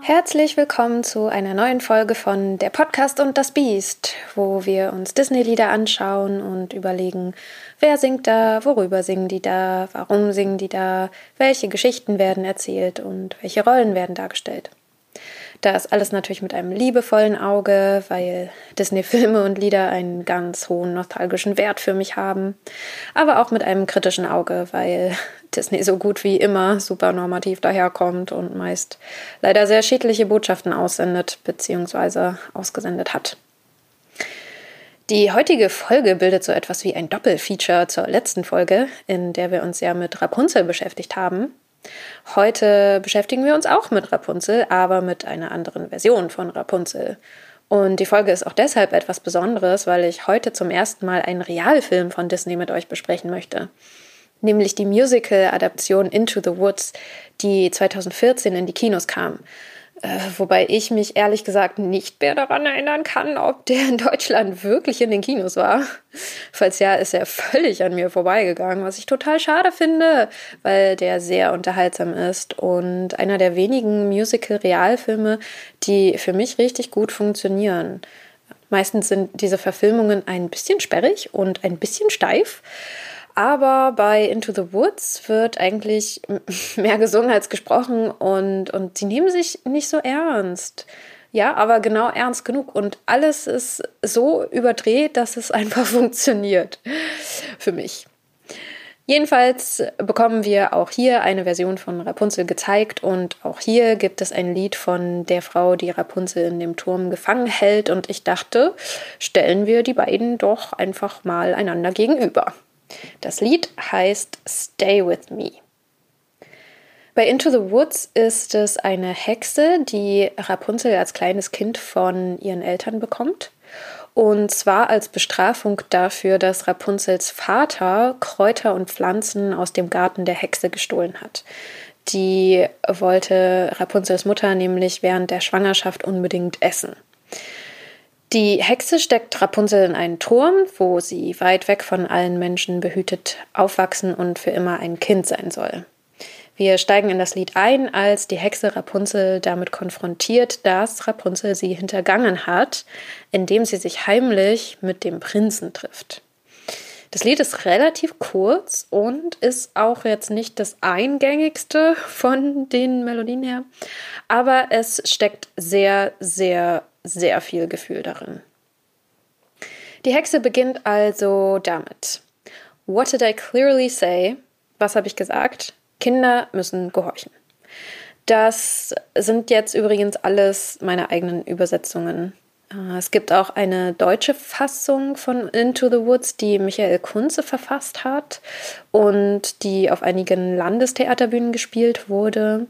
Herzlich willkommen zu einer neuen Folge von Der Podcast und das Biest, wo wir uns Disney-Lieder anschauen und überlegen, wer singt da, worüber singen die da, warum singen die da, welche Geschichten werden erzählt und welche Rollen werden dargestellt. Das alles natürlich mit einem liebevollen Auge, weil Disney-Filme und Lieder einen ganz hohen nostalgischen Wert für mich haben. Aber auch mit einem kritischen Auge, weil Disney so gut wie immer super normativ daherkommt und meist leider sehr schädliche Botschaften aussendet bzw. ausgesendet hat. Die heutige Folge bildet so etwas wie ein Doppelfeature zur letzten Folge, in der wir uns ja mit Rapunzel beschäftigt haben. Heute beschäftigen wir uns auch mit Rapunzel, aber mit einer anderen Version von Rapunzel. Und die Folge ist auch deshalb etwas Besonderes, weil ich heute zum ersten Mal einen Realfilm von Disney mit euch besprechen möchte. Nämlich die Musical-Adaption Into the Woods, die 2014 in die Kinos kam. Äh, wobei ich mich ehrlich gesagt nicht mehr daran erinnern kann, ob der in Deutschland wirklich in den Kinos war. Falls ja, ist er völlig an mir vorbeigegangen, was ich total schade finde, weil der sehr unterhaltsam ist und einer der wenigen Musical-Realfilme, die für mich richtig gut funktionieren. Meistens sind diese Verfilmungen ein bisschen sperrig und ein bisschen steif. Aber bei Into the Woods wird eigentlich mehr gesungen als gesprochen und, und sie nehmen sich nicht so ernst. Ja, aber genau ernst genug. Und alles ist so überdreht, dass es einfach funktioniert. Für mich. Jedenfalls bekommen wir auch hier eine Version von Rapunzel gezeigt und auch hier gibt es ein Lied von der Frau, die Rapunzel in dem Turm gefangen hält und ich dachte, stellen wir die beiden doch einfach mal einander gegenüber. Das Lied heißt Stay With Me. Bei Into the Woods ist es eine Hexe, die Rapunzel als kleines Kind von ihren Eltern bekommt. Und zwar als Bestrafung dafür, dass Rapunzels Vater Kräuter und Pflanzen aus dem Garten der Hexe gestohlen hat. Die wollte Rapunzels Mutter nämlich während der Schwangerschaft unbedingt essen. Die Hexe steckt Rapunzel in einen Turm, wo sie weit weg von allen Menschen behütet aufwachsen und für immer ein Kind sein soll. Wir steigen in das Lied ein, als die Hexe Rapunzel damit konfrontiert, dass Rapunzel sie hintergangen hat, indem sie sich heimlich mit dem Prinzen trifft. Das Lied ist relativ kurz und ist auch jetzt nicht das eingängigste von den Melodien her, aber es steckt sehr, sehr sehr viel Gefühl darin. Die Hexe beginnt also damit. What did I clearly say? Was habe ich gesagt? Kinder müssen gehorchen. Das sind jetzt übrigens alles meine eigenen Übersetzungen. Äh, es gibt auch eine deutsche Fassung von Into the Woods, die Michael Kunze verfasst hat und die auf einigen Landestheaterbühnen gespielt wurde.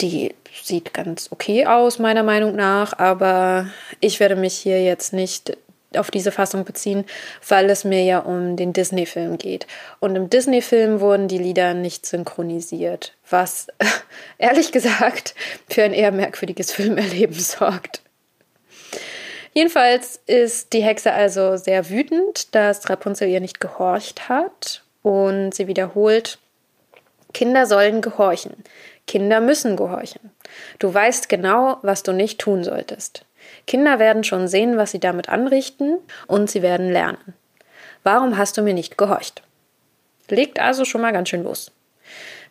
Die sieht ganz okay aus, meiner Meinung nach, aber ich werde mich hier jetzt nicht auf diese Fassung beziehen, weil es mir ja um den Disney-Film geht. Und im Disney-Film wurden die Lieder nicht synchronisiert, was ehrlich gesagt für ein eher merkwürdiges Filmerleben sorgt. Jedenfalls ist die Hexe also sehr wütend, dass Rapunzel ihr nicht gehorcht hat und sie wiederholt, Kinder sollen gehorchen. Kinder müssen gehorchen. Du weißt genau, was du nicht tun solltest. Kinder werden schon sehen, was sie damit anrichten, und sie werden lernen. Warum hast du mir nicht gehorcht? Legt also schon mal ganz schön los.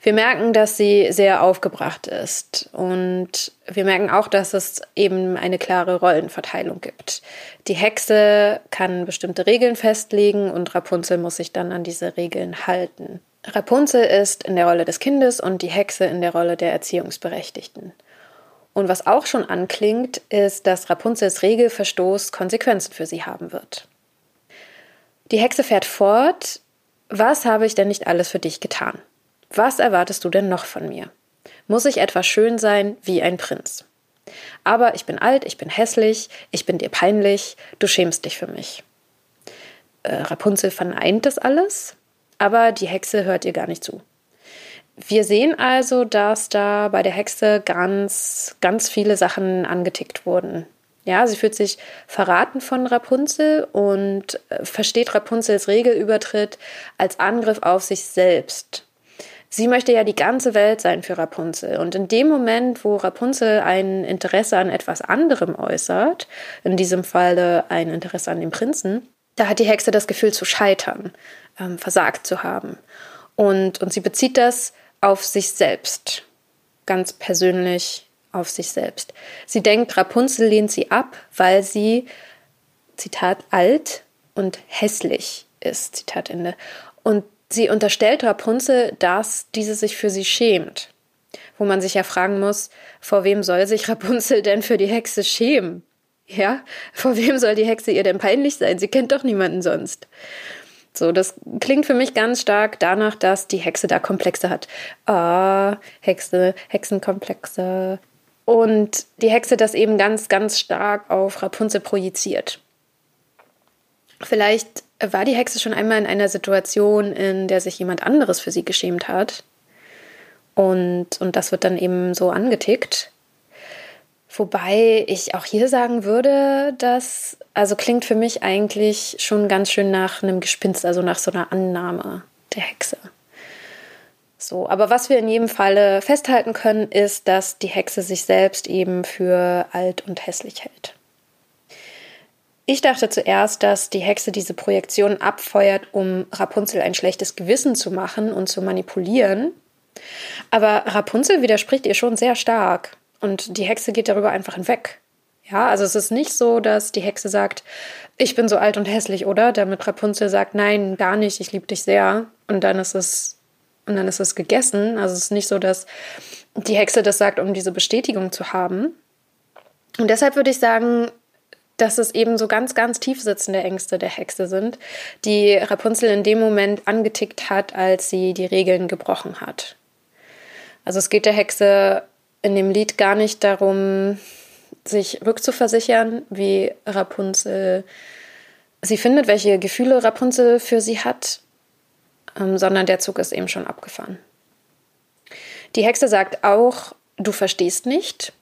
Wir merken, dass sie sehr aufgebracht ist und wir merken auch, dass es eben eine klare Rollenverteilung gibt. Die Hexe kann bestimmte Regeln festlegen und Rapunzel muss sich dann an diese Regeln halten. Rapunzel ist in der Rolle des Kindes und die Hexe in der Rolle der Erziehungsberechtigten. Und was auch schon anklingt, ist, dass Rapunzels Regelverstoß Konsequenzen für sie haben wird. Die Hexe fährt fort, was habe ich denn nicht alles für dich getan? Was erwartest du denn noch von mir? Muss ich etwa schön sein wie ein Prinz? Aber ich bin alt, ich bin hässlich, ich bin dir peinlich, du schämst dich für mich. Äh, Rapunzel verneint das alles aber die Hexe hört ihr gar nicht zu. Wir sehen also, dass da bei der Hexe ganz, ganz viele Sachen angetickt wurden. Ja, sie fühlt sich verraten von Rapunzel und äh, versteht Rapunzels Regelübertritt als Angriff auf sich selbst. Sie möchte ja die ganze Welt sein für Rapunzel. Und in dem Moment, wo Rapunzel ein Interesse an etwas anderem äußert, in diesem Falle ein Interesse an dem Prinzen, da hat die Hexe das Gefühl zu scheitern, ähm, versagt zu haben. Und, und sie bezieht das auf sich selbst, ganz persönlich auf sich selbst. Sie denkt, Rapunzel lehnt sie ab, weil sie, Zitat, alt und hässlich ist, Zitat Ende. Und sie unterstellt Rapunzel, dass diese sich für sie schämt. Wo man sich ja fragen muss, vor wem soll sich Rapunzel denn für die Hexe schämen? Ja, vor wem soll die Hexe ihr denn peinlich sein? Sie kennt doch niemanden sonst. So, das klingt für mich ganz stark danach, dass die Hexe da Komplexe hat. Ah, Hexe, Hexenkomplexe. Und die Hexe das eben ganz, ganz stark auf Rapunzel projiziert. Vielleicht war die Hexe schon einmal in einer Situation, in der sich jemand anderes für sie geschämt hat. Und, und das wird dann eben so angetickt. Wobei ich auch hier sagen würde, dass, also klingt für mich eigentlich schon ganz schön nach einem Gespinst, also nach so einer Annahme der Hexe. So, aber was wir in jedem Falle festhalten können, ist, dass die Hexe sich selbst eben für alt und hässlich hält. Ich dachte zuerst, dass die Hexe diese Projektion abfeuert, um Rapunzel ein schlechtes Gewissen zu machen und zu manipulieren. Aber Rapunzel widerspricht ihr schon sehr stark. Und die Hexe geht darüber einfach hinweg. Ja, also es ist nicht so, dass die Hexe sagt, ich bin so alt und hässlich, oder? Damit Rapunzel sagt, nein, gar nicht, ich liebe dich sehr. Und dann ist es, und dann ist es gegessen. Also es ist nicht so, dass die Hexe das sagt, um diese Bestätigung zu haben. Und deshalb würde ich sagen, dass es eben so ganz, ganz tief sitzende Ängste der Hexe sind, die Rapunzel in dem Moment angetickt hat, als sie die Regeln gebrochen hat. Also es geht der Hexe in dem Lied gar nicht darum, sich rückzuversichern, wie Rapunzel sie findet, welche Gefühle Rapunzel für sie hat, ähm, sondern der Zug ist eben schon abgefahren. Die Hexe sagt auch, du verstehst nicht.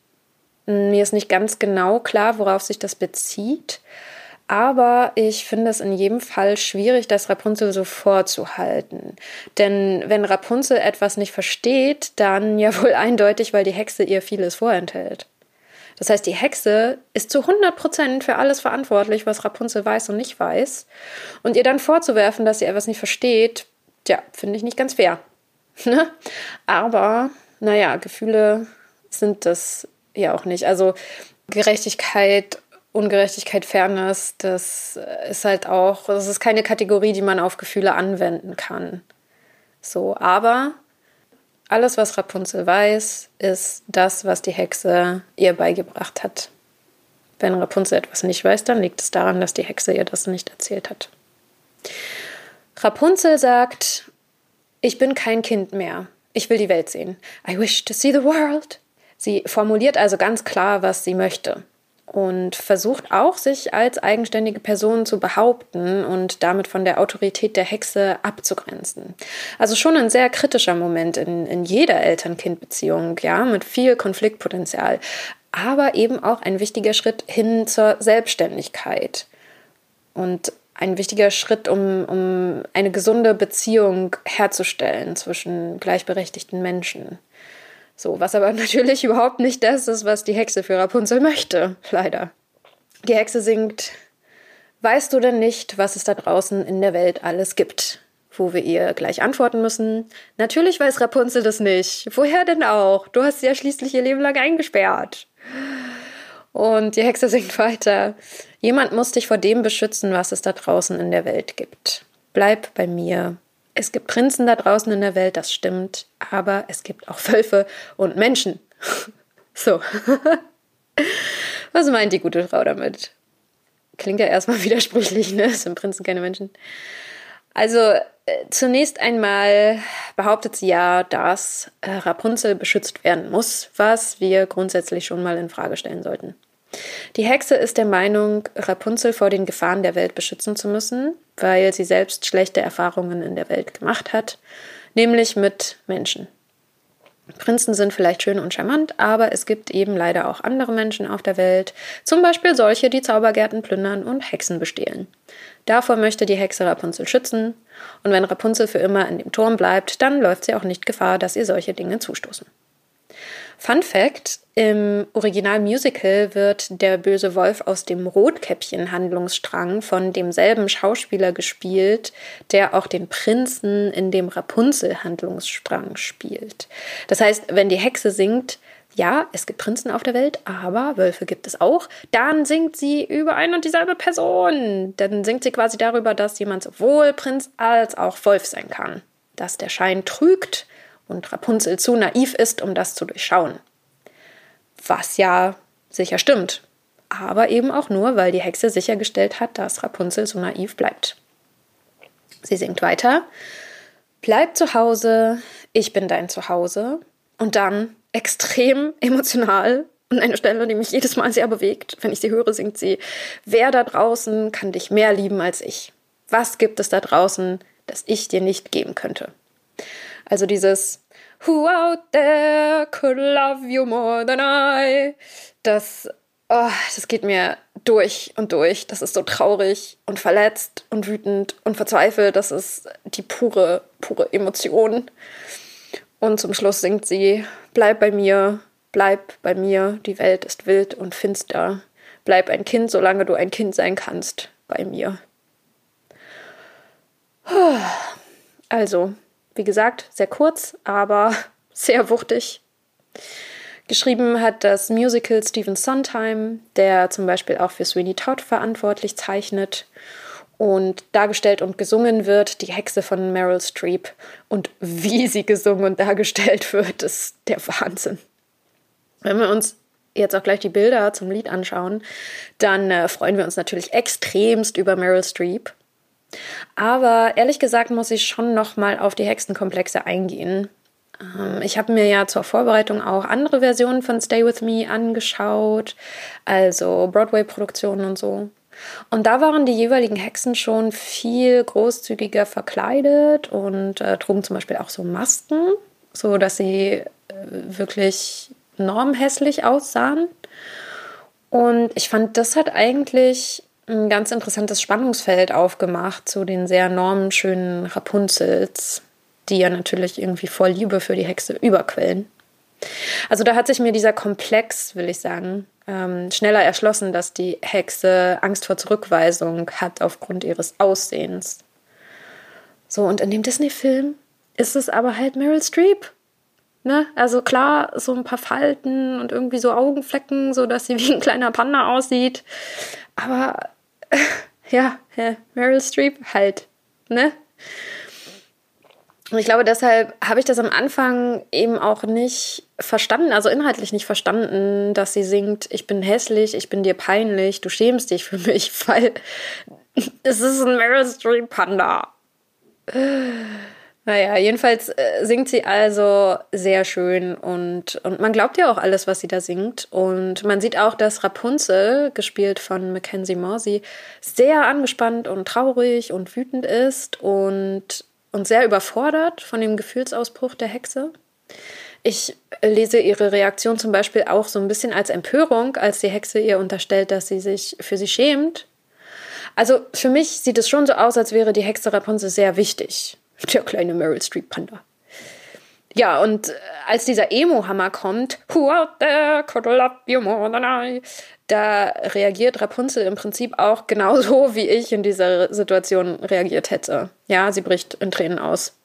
Mir ist nicht ganz genau klar, worauf sich das bezieht. Aber ich finde es in jedem Fall schwierig, das Rapunzel so vorzuhalten. Denn wenn Rapunzel etwas nicht versteht, dann ja wohl eindeutig, weil die Hexe ihr vieles vorenthält. Das heißt, die Hexe ist zu 100 Prozent für alles verantwortlich, was Rapunzel weiß und nicht weiß. Und ihr dann vorzuwerfen, dass sie etwas nicht versteht, ja, finde ich nicht ganz fair. Ne? Aber, naja, Gefühle sind das ja auch nicht. Also Gerechtigkeit Ungerechtigkeit, Fairness, das ist halt auch, das ist keine Kategorie, die man auf Gefühle anwenden kann. So, aber alles, was Rapunzel weiß, ist das, was die Hexe ihr beigebracht hat. Wenn Rapunzel etwas nicht weiß, dann liegt es daran, dass die Hexe ihr das nicht erzählt hat. Rapunzel sagt, ich bin kein Kind mehr. Ich will die Welt sehen. I wish to see the world. Sie formuliert also ganz klar, was sie möchte und versucht auch, sich als eigenständige Person zu behaupten und damit von der Autorität der Hexe abzugrenzen. Also schon ein sehr kritischer Moment in, in jeder Eltern-Kind-Beziehung, ja, mit viel Konfliktpotenzial, aber eben auch ein wichtiger Schritt hin zur Selbstständigkeit und ein wichtiger Schritt, um, um eine gesunde Beziehung herzustellen zwischen gleichberechtigten Menschen. So, was aber natürlich überhaupt nicht das ist, was die Hexe für Rapunzel möchte, leider. Die Hexe singt, weißt du denn nicht, was es da draußen in der Welt alles gibt? Wo wir ihr gleich antworten müssen, natürlich weiß Rapunzel das nicht. Woher denn auch? Du hast sie ja schließlich ihr Leben lang eingesperrt. Und die Hexe singt weiter, jemand muss dich vor dem beschützen, was es da draußen in der Welt gibt. Bleib bei mir, es gibt Prinzen da draußen in der Welt, das stimmt, aber es gibt auch Wölfe und Menschen. so. Was meint die gute Frau damit? Klingt ja erstmal widersprüchlich, ne? Sind Prinzen keine Menschen. Also äh, zunächst einmal behauptet sie ja, dass äh, Rapunzel beschützt werden muss, was wir grundsätzlich schon mal in Frage stellen sollten. Die Hexe ist der Meinung, Rapunzel vor den Gefahren der Welt beschützen zu müssen, weil sie selbst schlechte Erfahrungen in der Welt gemacht hat, nämlich mit Menschen. Prinzen sind vielleicht schön und charmant, aber es gibt eben leider auch andere Menschen auf der Welt, zum Beispiel solche, die Zaubergärten plündern und Hexen bestehlen. Davor möchte die Hexe Rapunzel schützen, und wenn Rapunzel für immer in dem Turm bleibt, dann läuft sie auch nicht Gefahr, dass ihr solche Dinge zustoßen. Fun Fact: Im Original-Musical wird der böse Wolf aus dem Rotkäppchen-Handlungsstrang von demselben Schauspieler gespielt, der auch den Prinzen in dem Rapunzel-Handlungsstrang spielt. Das heißt, wenn die Hexe singt, ja, es gibt Prinzen auf der Welt, aber Wölfe gibt es auch. Dann singt sie über ein und dieselbe Person. Dann singt sie quasi darüber, dass jemand sowohl Prinz als auch Wolf sein kann. Dass der Schein trügt und Rapunzel zu naiv ist, um das zu durchschauen. Was ja sicher stimmt, aber eben auch nur, weil die Hexe sichergestellt hat, dass Rapunzel so naiv bleibt. Sie singt weiter. Bleib zu Hause, ich bin dein Zuhause. Und dann extrem emotional und eine Stelle, die mich jedes Mal sehr bewegt. Wenn ich sie höre, singt sie, wer da draußen kann dich mehr lieben als ich? Was gibt es da draußen, das ich dir nicht geben könnte? Also dieses Who out there could love you more than I? Das, oh, das geht mir durch und durch. Das ist so traurig und verletzt und wütend und verzweifelt. Das ist die pure, pure Emotion. Und zum Schluss singt sie: Bleib bei mir, bleib bei mir. Die Welt ist wild und finster. Bleib ein Kind, solange du ein Kind sein kannst, bei mir. Also, wie gesagt, sehr kurz, aber sehr wuchtig. Geschrieben hat das Musical Stephen Sondheim, der zum Beispiel auch für Sweeney Todd verantwortlich zeichnet. Und dargestellt und gesungen wird die Hexe von Meryl Streep. Und wie sie gesungen und dargestellt wird, ist der Wahnsinn. Wenn wir uns jetzt auch gleich die Bilder zum Lied anschauen, dann äh, freuen wir uns natürlich extremst über Meryl Streep. Aber ehrlich gesagt muss ich schon noch mal auf die Hexenkomplexe eingehen. Ähm, ich habe mir ja zur Vorbereitung auch andere Versionen von Stay With Me angeschaut, also Broadway-Produktionen und so. Und da waren die jeweiligen Hexen schon viel großzügiger verkleidet und äh, trugen zum Beispiel auch so Masken, so dass sie äh, wirklich normhässlich aussahen. Und ich fand, das hat eigentlich ein ganz interessantes Spannungsfeld aufgemacht zu den sehr normschönen Rapunzels, die ja natürlich irgendwie voll Liebe für die Hexe überquellen. Also da hat sich mir dieser Komplex, will ich sagen, ähm, schneller erschlossen, dass die Hexe Angst vor Zurückweisung hat aufgrund ihres Aussehens. So, und in dem Disney-Film ist es aber halt Meryl Streep. Ne? Also klar, so ein paar Falten und irgendwie so Augenflecken, so dass sie wie ein kleiner Panda aussieht. Aber ja, Meryl Streep halt, ne? Und ich glaube, deshalb habe ich das am Anfang eben auch nicht verstanden, also inhaltlich nicht verstanden, dass sie singt, ich bin hässlich, ich bin dir peinlich, du schämst dich für mich, weil es ist ein Meryl Streep Panda. Naja, jedenfalls äh, singt sie also sehr schön und, und man glaubt ja auch alles, was sie da singt. Und man sieht auch, dass Rapunzel, gespielt von Mackenzie Morsey, sehr angespannt und traurig und wütend ist und, und sehr überfordert von dem Gefühlsausbruch der Hexe. Ich lese ihre Reaktion zum Beispiel auch so ein bisschen als Empörung, als die Hexe ihr unterstellt, dass sie sich für sie schämt. Also für mich sieht es schon so aus, als wäre die Hexe Rapunzel sehr wichtig der kleine Meryl Streep Panda. Ja, und äh, als dieser Emo-Hammer kommt, Who out there could love you more than I, da reagiert Rapunzel im Prinzip auch genauso, wie ich in dieser Situation reagiert hätte. Ja, sie bricht in Tränen aus.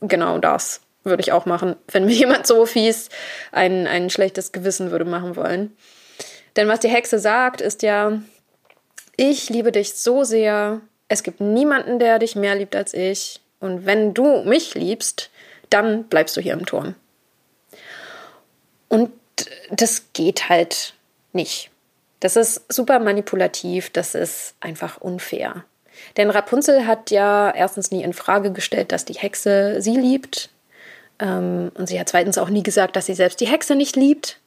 Genau das würde ich auch machen, wenn mir jemand so fies ein, ein schlechtes Gewissen würde machen wollen. Denn was die Hexe sagt, ist ja, ich liebe dich so sehr, es gibt niemanden, der dich mehr liebt als ich. Und wenn du mich liebst, dann bleibst du hier im Turm. Und das geht halt nicht. Das ist super manipulativ, das ist einfach unfair. Denn Rapunzel hat ja erstens nie in Frage gestellt, dass die Hexe sie liebt. Ähm, und sie hat zweitens auch nie gesagt, dass sie selbst die Hexe nicht liebt.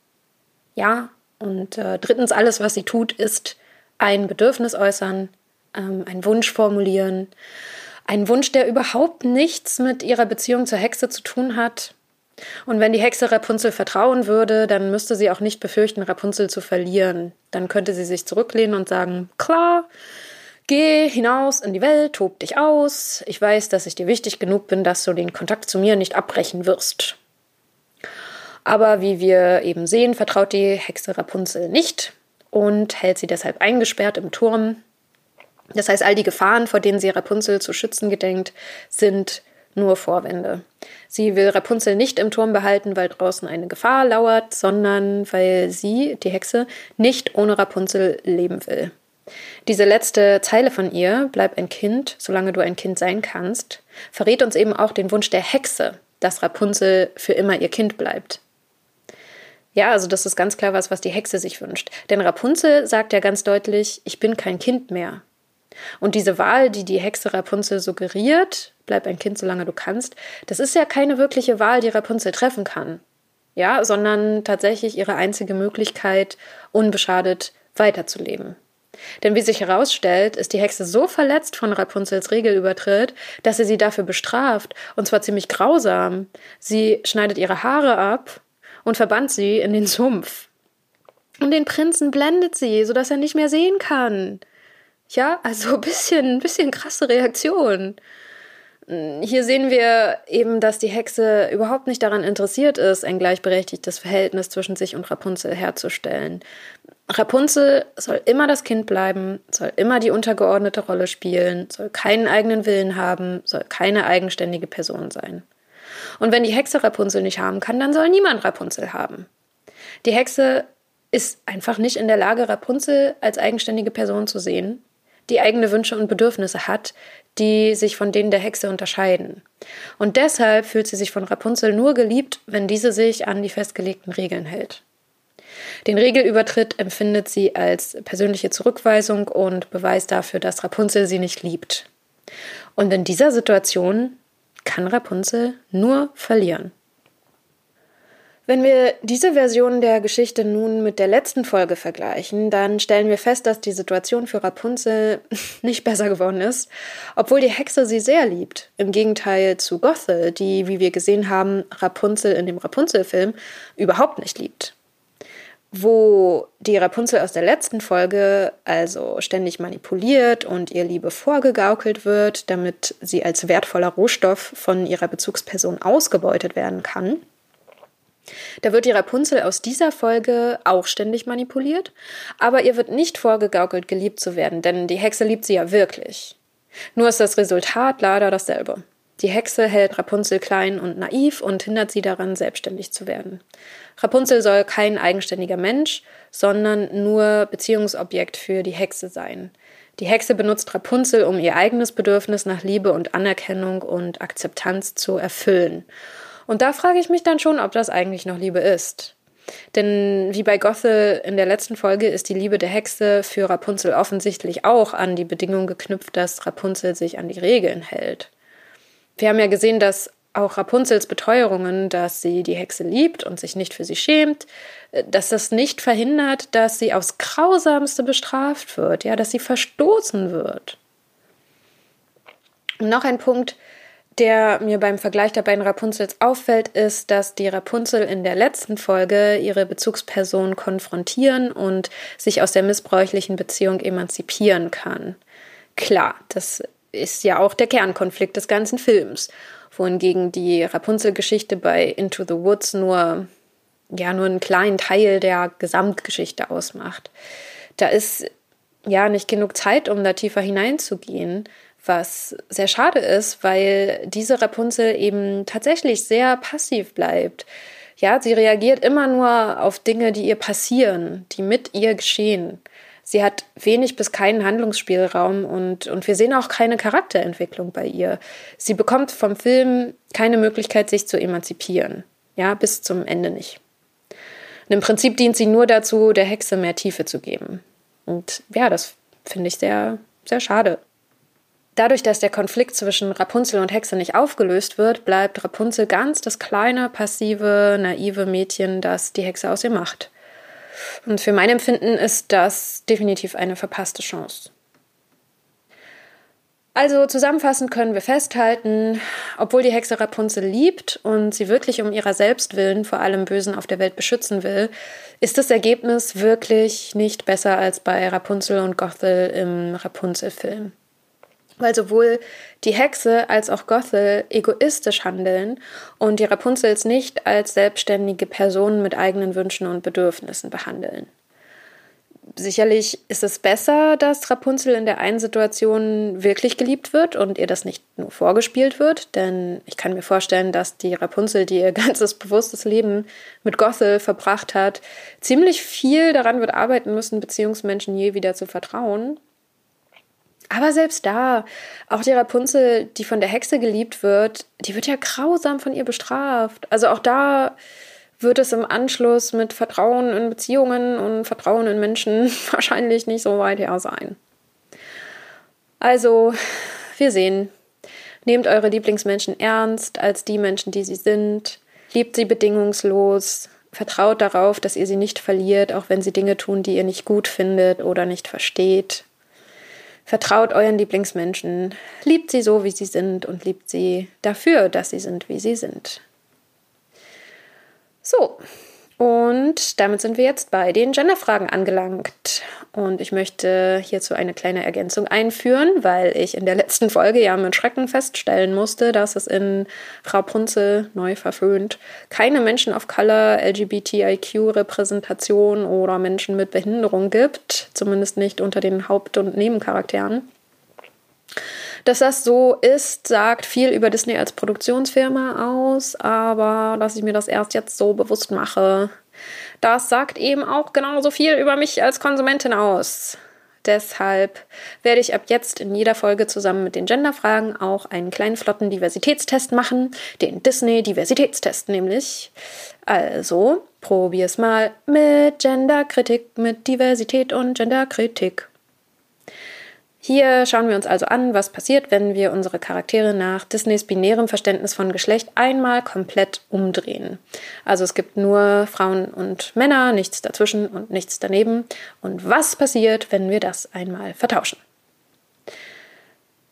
Ja. Und äh, drittens, alles, was sie tut, ist ein Bedürfnis äußern, ähm, einen Wunsch formulieren ein Wunsch, der überhaupt nichts mit ihrer Beziehung zur Hexe zu tun hat. Und wenn die Hexe Rapunzel vertrauen würde, dann müsste sie auch nicht befürchten, Rapunzel zu verlieren. Dann könnte sie sich zurücklehnen und sagen, klar, geh hinaus in die Welt, tob dich aus. Ich weiß, dass ich dir wichtig genug bin, dass du den Kontakt zu mir nicht abbrechen wirst. Aber wie wir eben sehen, vertraut die Hexe Rapunzel nicht und hält sie deshalb eingesperrt im Turm. Das heißt, all die Gefahren, vor denen sie Rapunzel zu schützen gedenkt, sind nur Vorwände. Sie will Rapunzel nicht im Turm behalten, weil draußen eine Gefahr lauert, sondern weil sie, die Hexe, nicht ohne Rapunzel leben will. Diese letzte Zeile von ihr, bleib ein Kind, solange du ein Kind sein kannst, verrät uns eben auch den Wunsch der Hexe, dass Rapunzel für immer ihr Kind bleibt. Ja, also das ist ganz klar was, was die Hexe sich wünscht. Denn Rapunzel sagt ja ganz deutlich, ich bin kein Kind mehr. Und diese Wahl, die die Hexe Rapunzel suggeriert, bleib ein Kind, solange du kannst, das ist ja keine wirkliche Wahl, die Rapunzel treffen kann. Ja, sondern tatsächlich ihre einzige Möglichkeit, unbeschadet weiterzuleben. Denn wie sich herausstellt, ist die Hexe so verletzt von Rapunzels Regelübertritt, dass sie sie dafür bestraft, und zwar ziemlich grausam. Sie schneidet ihre Haare ab und verbannt sie in den Sumpf. Und den Prinzen blendet sie, sodass er nicht mehr sehen kann. Ja, also ein bisschen, bisschen krasse Reaktion. Hier sehen wir eben, dass die Hexe überhaupt nicht daran interessiert ist, ein gleichberechtigtes Verhältnis zwischen sich und Rapunzel herzustellen. Rapunzel soll immer das Kind bleiben, soll immer die untergeordnete Rolle spielen, soll keinen eigenen Willen haben, soll keine eigenständige Person sein. Und wenn die Hexe Rapunzel nicht haben kann, dann soll niemand Rapunzel haben. Die Hexe ist einfach nicht in der Lage, Rapunzel als eigenständige Person zu sehen die eigene Wünsche und Bedürfnisse hat, die sich von denen der Hexe unterscheiden. Und deshalb fühlt sie sich von Rapunzel nur geliebt, wenn diese sich an die festgelegten Regeln hält. Den Regelübertritt empfindet sie als persönliche Zurückweisung und Beweis dafür, dass Rapunzel sie nicht liebt. Und in dieser Situation kann Rapunzel nur verlieren. Wenn wir diese Version der Geschichte nun mit der letzten Folge vergleichen, dann stellen wir fest, dass die Situation für Rapunzel nicht besser geworden ist, obwohl die Hexe sie sehr liebt. Im Gegenteil zu Gothel, die, wie wir gesehen haben, Rapunzel in dem Rapunzel-Film überhaupt nicht liebt. Wo die Rapunzel aus der letzten Folge also ständig manipuliert und ihr Liebe vorgegaukelt wird, damit sie als wertvoller Rohstoff von ihrer Bezugsperson ausgebeutet werden kann, da wird die Rapunzel aus dieser Folge auch ständig manipuliert, aber ihr wird nicht vorgegaukelt, geliebt zu werden, denn die Hexe liebt sie ja wirklich. Nur ist das Resultat leider dasselbe. Die Hexe hält Rapunzel klein und naiv und hindert sie daran, selbstständig zu werden. Rapunzel soll kein eigenständiger Mensch, sondern nur Beziehungsobjekt für die Hexe sein. Die Hexe benutzt Rapunzel, um ihr eigenes Bedürfnis nach Liebe und Anerkennung und Akzeptanz zu erfüllen. Und da frage ich mich dann schon, ob das eigentlich noch Liebe ist. Denn wie bei Gothel in der letzten Folge ist die Liebe der Hexe für Rapunzel offensichtlich auch an die Bedingung geknüpft, dass Rapunzel sich an die Regeln hält. Wir haben ja gesehen, dass auch Rapunzels Beteuerungen, dass sie die Hexe liebt und sich nicht für sie schämt, dass das nicht verhindert, dass sie aufs Grausamste bestraft wird, ja, dass sie verstoßen wird. Und noch ein Punkt, der mir beim Vergleich der beiden Rapunzels auffällt, ist, dass die Rapunzel in der letzten Folge ihre Bezugsperson konfrontieren und sich aus der missbräuchlichen Beziehung emanzipieren kann. Klar, das ist ja auch der Kernkonflikt des ganzen Films, wohingegen die Rapunzel-Geschichte bei Into the Woods nur ja nur einen kleinen Teil der Gesamtgeschichte ausmacht. Da ist ja nicht genug Zeit, um da tiefer hineinzugehen was sehr schade ist, weil diese Rapunzel eben tatsächlich sehr passiv bleibt. Ja, sie reagiert immer nur auf Dinge, die ihr passieren, die mit ihr geschehen. Sie hat wenig bis keinen Handlungsspielraum und, und wir sehen auch keine Charakterentwicklung bei ihr. Sie bekommt vom Film keine Möglichkeit, sich zu emanzipieren. Ja, bis zum Ende nicht. Und im Prinzip dient sie nur dazu, der Hexe mehr Tiefe zu geben. Und ja, das finde ich sehr, sehr schade. Dadurch, dass der Konflikt zwischen Rapunzel und Hexe nicht aufgelöst wird, bleibt Rapunzel ganz das kleine, passive, naive Mädchen, das die Hexe aus ihr macht. Und für mein Empfinden ist das definitiv eine verpasste Chance. Also zusammenfassend können wir festhalten, obwohl die Hexe Rapunzel liebt und sie wirklich um ihrer selbst willen vor allem Bösen auf der Welt beschützen will, ist das Ergebnis wirklich nicht besser als bei Rapunzel und Gothel im Rapunzel-Film. Weil sowohl die Hexe als auch Gothel egoistisch handeln und die Rapunzels nicht als selbstständige Personen mit eigenen Wünschen und Bedürfnissen behandeln sicherlich ist es besser, dass Rapunzel in der einen Situation wirklich geliebt wird und ihr das nicht nur vorgespielt wird, denn ich kann mir vorstellen, dass die Rapunzel, die ihr ganzes bewusstes Leben mit Gothel verbracht hat, ziemlich viel daran wird arbeiten müssen, Beziehungsmenschen je wieder zu vertrauen. Aber selbst da, auch die Rapunzel, die von der Hexe geliebt wird, die wird ja grausam von ihr bestraft. Also auch da wird es im Anschluss mit Vertrauen in Beziehungen und Vertrauen in Menschen wahrscheinlich nicht so weit her sein. Also, wir sehen, nehmt eure Lieblingsmenschen ernst als die Menschen, die sie sind, liebt sie bedingungslos, vertraut darauf, dass ihr sie nicht verliert, auch wenn sie Dinge tun, die ihr nicht gut findet oder nicht versteht. Vertraut euren Lieblingsmenschen, liebt sie so, wie sie sind und liebt sie dafür, dass sie sind, wie sie sind. So, und damit sind wir jetzt bei den Genderfragen angelangt. Und ich möchte hierzu eine kleine Ergänzung einführen, weil ich in der letzten Folge ja mit Schrecken feststellen musste, dass es in Rapunzel neu verföhnt keine Menschen of Color, LGBTIQ-Repräsentation oder Menschen mit Behinderung gibt, zumindest nicht unter den Haupt- und Nebencharakteren. Dass das so ist, sagt viel über Disney als Produktionsfirma aus, aber dass ich mir das erst jetzt so bewusst mache, das sagt eben auch genauso viel über mich als Konsumentin aus. Deshalb werde ich ab jetzt in jeder Folge zusammen mit den Genderfragen auch einen kleinen flotten Diversitätstest machen, den Disney Diversitätstest nämlich. Also, probier's mal mit Genderkritik, mit Diversität und Genderkritik. Hier schauen wir uns also an, was passiert, wenn wir unsere Charaktere nach Disneys binärem Verständnis von Geschlecht einmal komplett umdrehen. Also es gibt nur Frauen und Männer, nichts dazwischen und nichts daneben. Und was passiert, wenn wir das einmal vertauschen?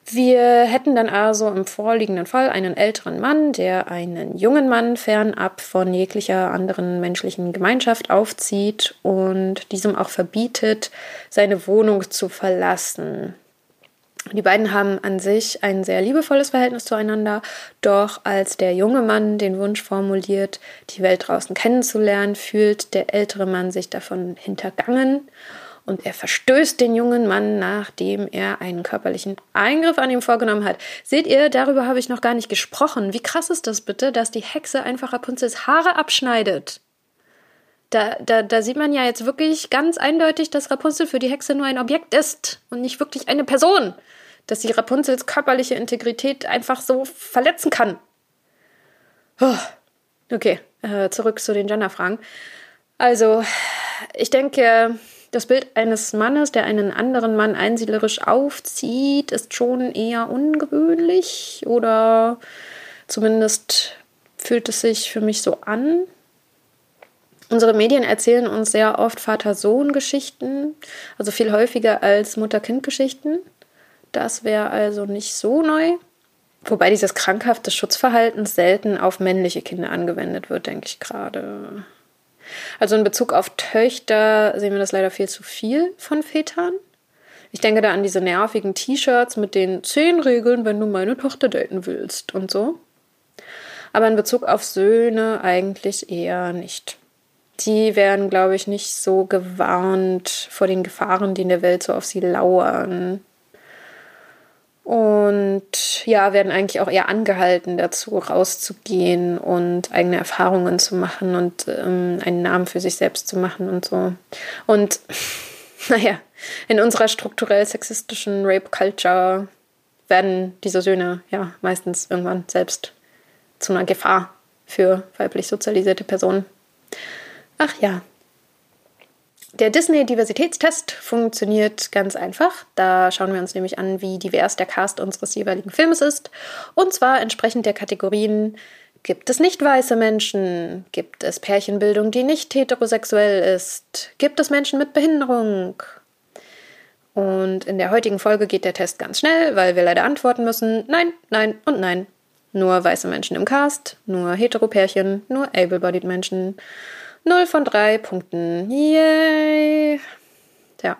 Wir hätten dann also im vorliegenden Fall einen älteren Mann, der einen jungen Mann fernab von jeglicher anderen menschlichen Gemeinschaft aufzieht und diesem auch verbietet, seine Wohnung zu verlassen. Die beiden haben an sich ein sehr liebevolles Verhältnis zueinander, doch als der junge Mann den Wunsch formuliert, die Welt draußen kennenzulernen, fühlt der ältere Mann sich davon hintergangen und er verstößt den jungen Mann, nachdem er einen körperlichen Eingriff an ihm vorgenommen hat. Seht ihr, darüber habe ich noch gar nicht gesprochen. Wie krass ist das bitte, dass die Hexe einfach Rapunzels Haare abschneidet? Da, da, da sieht man ja jetzt wirklich ganz eindeutig, dass Rapunzel für die Hexe nur ein Objekt ist und nicht wirklich eine Person. Dass sie Rapunzels körperliche Integrität einfach so verletzen kann. Oh. Okay, äh, zurück zu den Genderfragen. Also, ich denke, das Bild eines Mannes, der einen anderen Mann einsiedlerisch aufzieht, ist schon eher ungewöhnlich oder zumindest fühlt es sich für mich so an. Unsere Medien erzählen uns sehr oft Vater-Sohn-Geschichten, also viel häufiger als Mutter-Kind-Geschichten. Das wäre also nicht so neu. Wobei dieses krankhafte Schutzverhalten selten auf männliche Kinder angewendet wird, denke ich gerade. Also in Bezug auf Töchter sehen wir das leider viel zu viel von Vätern. Ich denke da an diese nervigen T-Shirts mit den zehn Regeln, wenn du meine Tochter daten willst und so. Aber in Bezug auf Söhne eigentlich eher nicht. Die werden, glaube ich, nicht so gewarnt vor den Gefahren, die in der Welt so auf sie lauern und ja, werden eigentlich auch eher angehalten dazu, rauszugehen und eigene Erfahrungen zu machen und ähm, einen Namen für sich selbst zu machen und so. Und naja, in unserer strukturell sexistischen Rape-Culture werden diese Söhne ja meistens irgendwann selbst zu einer Gefahr für weiblich sozialisierte Personen. Ach ja, der Disney-Diversitätstest funktioniert ganz einfach. Da schauen wir uns nämlich an, wie divers der Cast unseres jeweiligen Filmes ist. Und zwar entsprechend der Kategorien Gibt es nicht weiße Menschen? Gibt es Pärchenbildung, die nicht heterosexuell ist? Gibt es Menschen mit Behinderung? Und in der heutigen Folge geht der Test ganz schnell, weil wir leider antworten müssen: Nein, nein und nein. Nur weiße Menschen im Cast, nur Heteropärchen, nur able-bodied Menschen. Null von drei Punkten. Yay! Ja,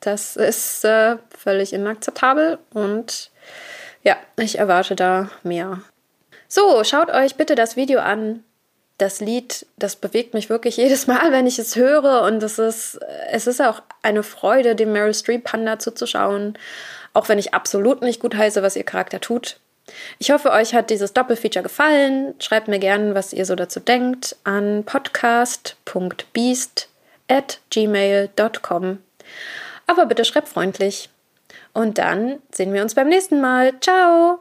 das ist äh, völlig inakzeptabel und ja, ich erwarte da mehr. So, schaut euch bitte das Video an das Lied, das bewegt mich wirklich jedes Mal, wenn ich es höre. Und es ist, es ist auch eine Freude, dem Meryl Streep Panda zuzuschauen. Auch wenn ich absolut nicht gut heiße, was ihr Charakter tut. Ich hoffe, euch hat dieses Doppelfeature gefallen. Schreibt mir gerne, was ihr so dazu denkt, an podcast.beast at gmail.com. Aber bitte schreibt freundlich. Und dann sehen wir uns beim nächsten Mal. Ciao!